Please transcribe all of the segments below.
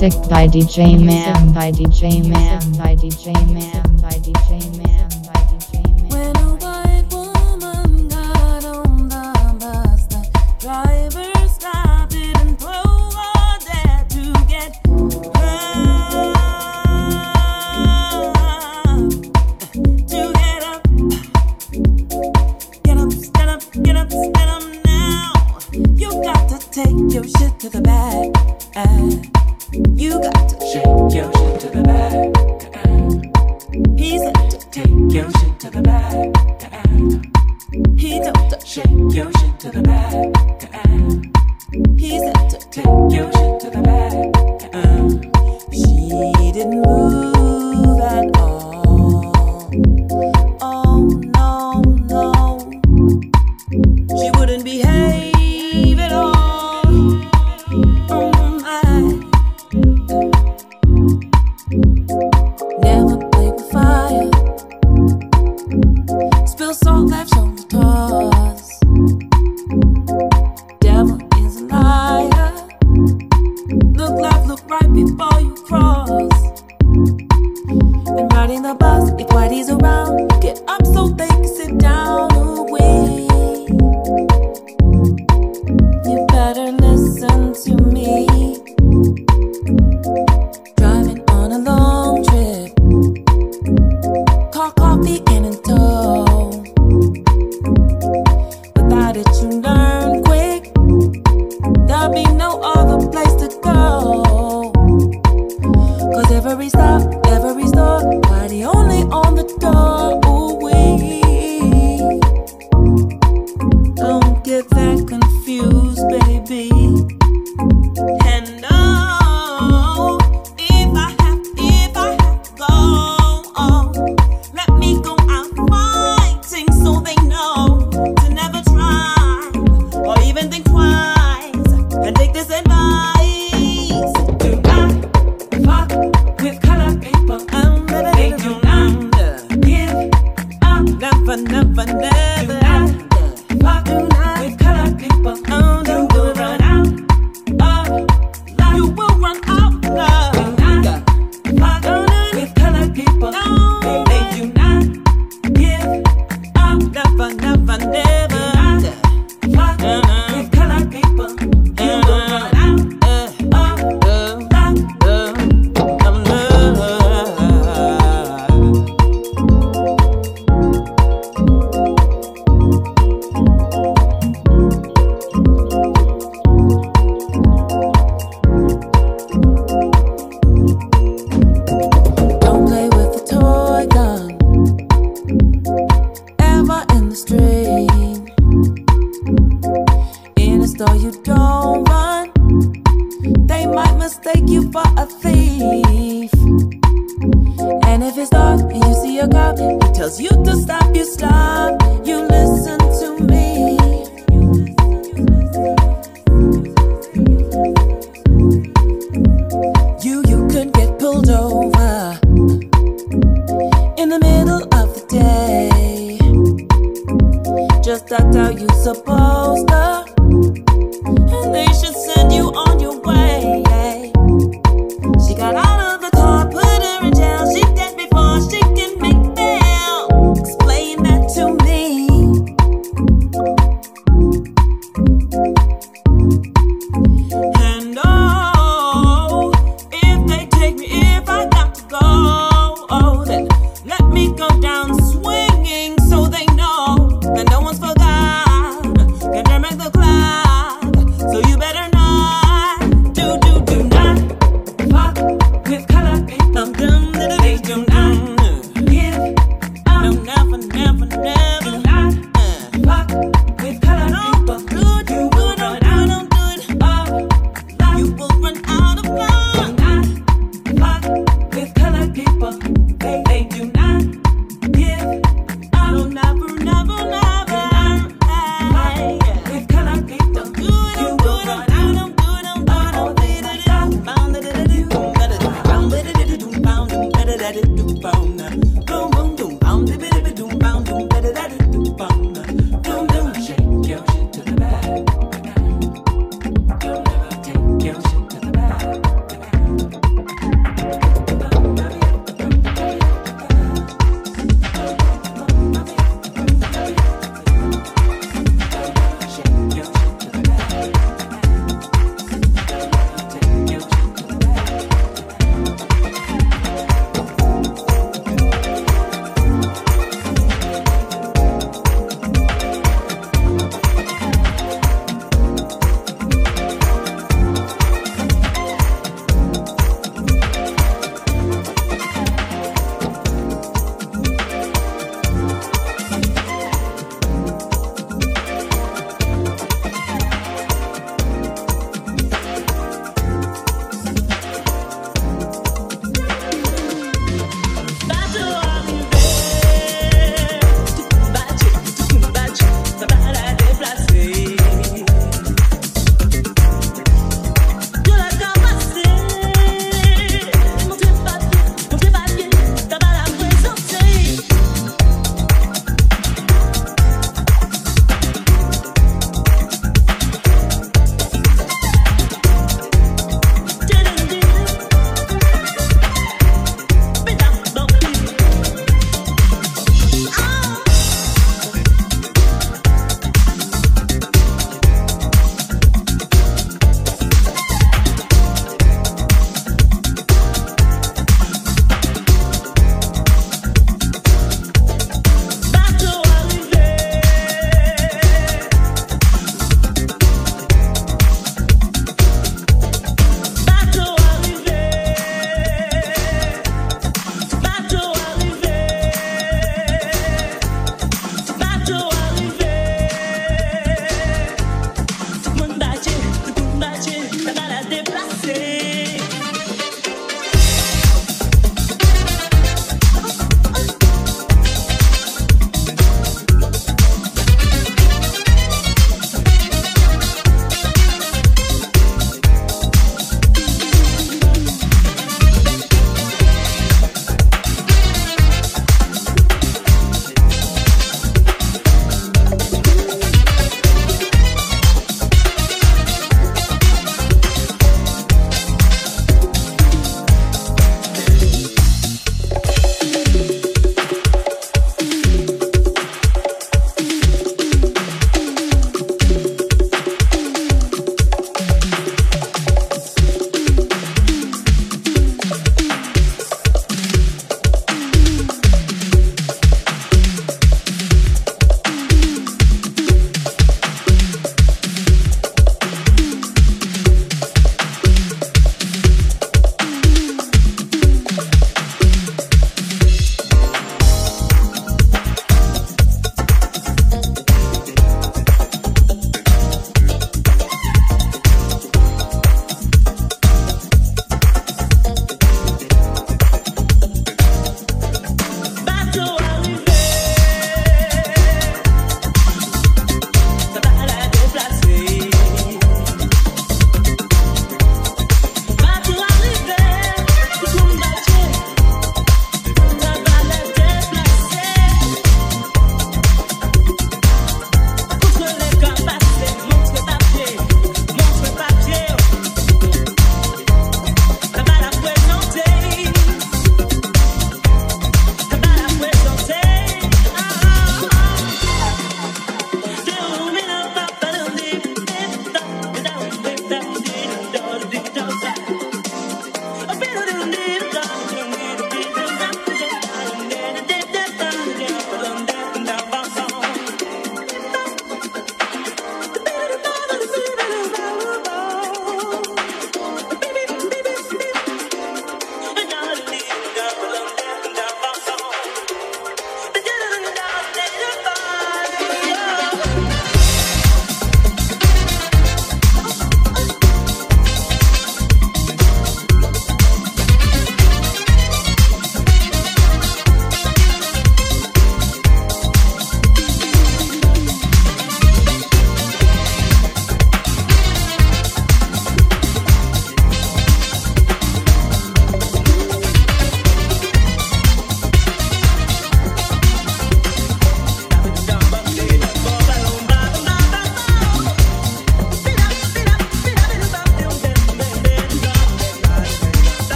Music by DJ Man by DJ Man by DJ Man.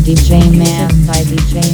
By DJ Man. By DJ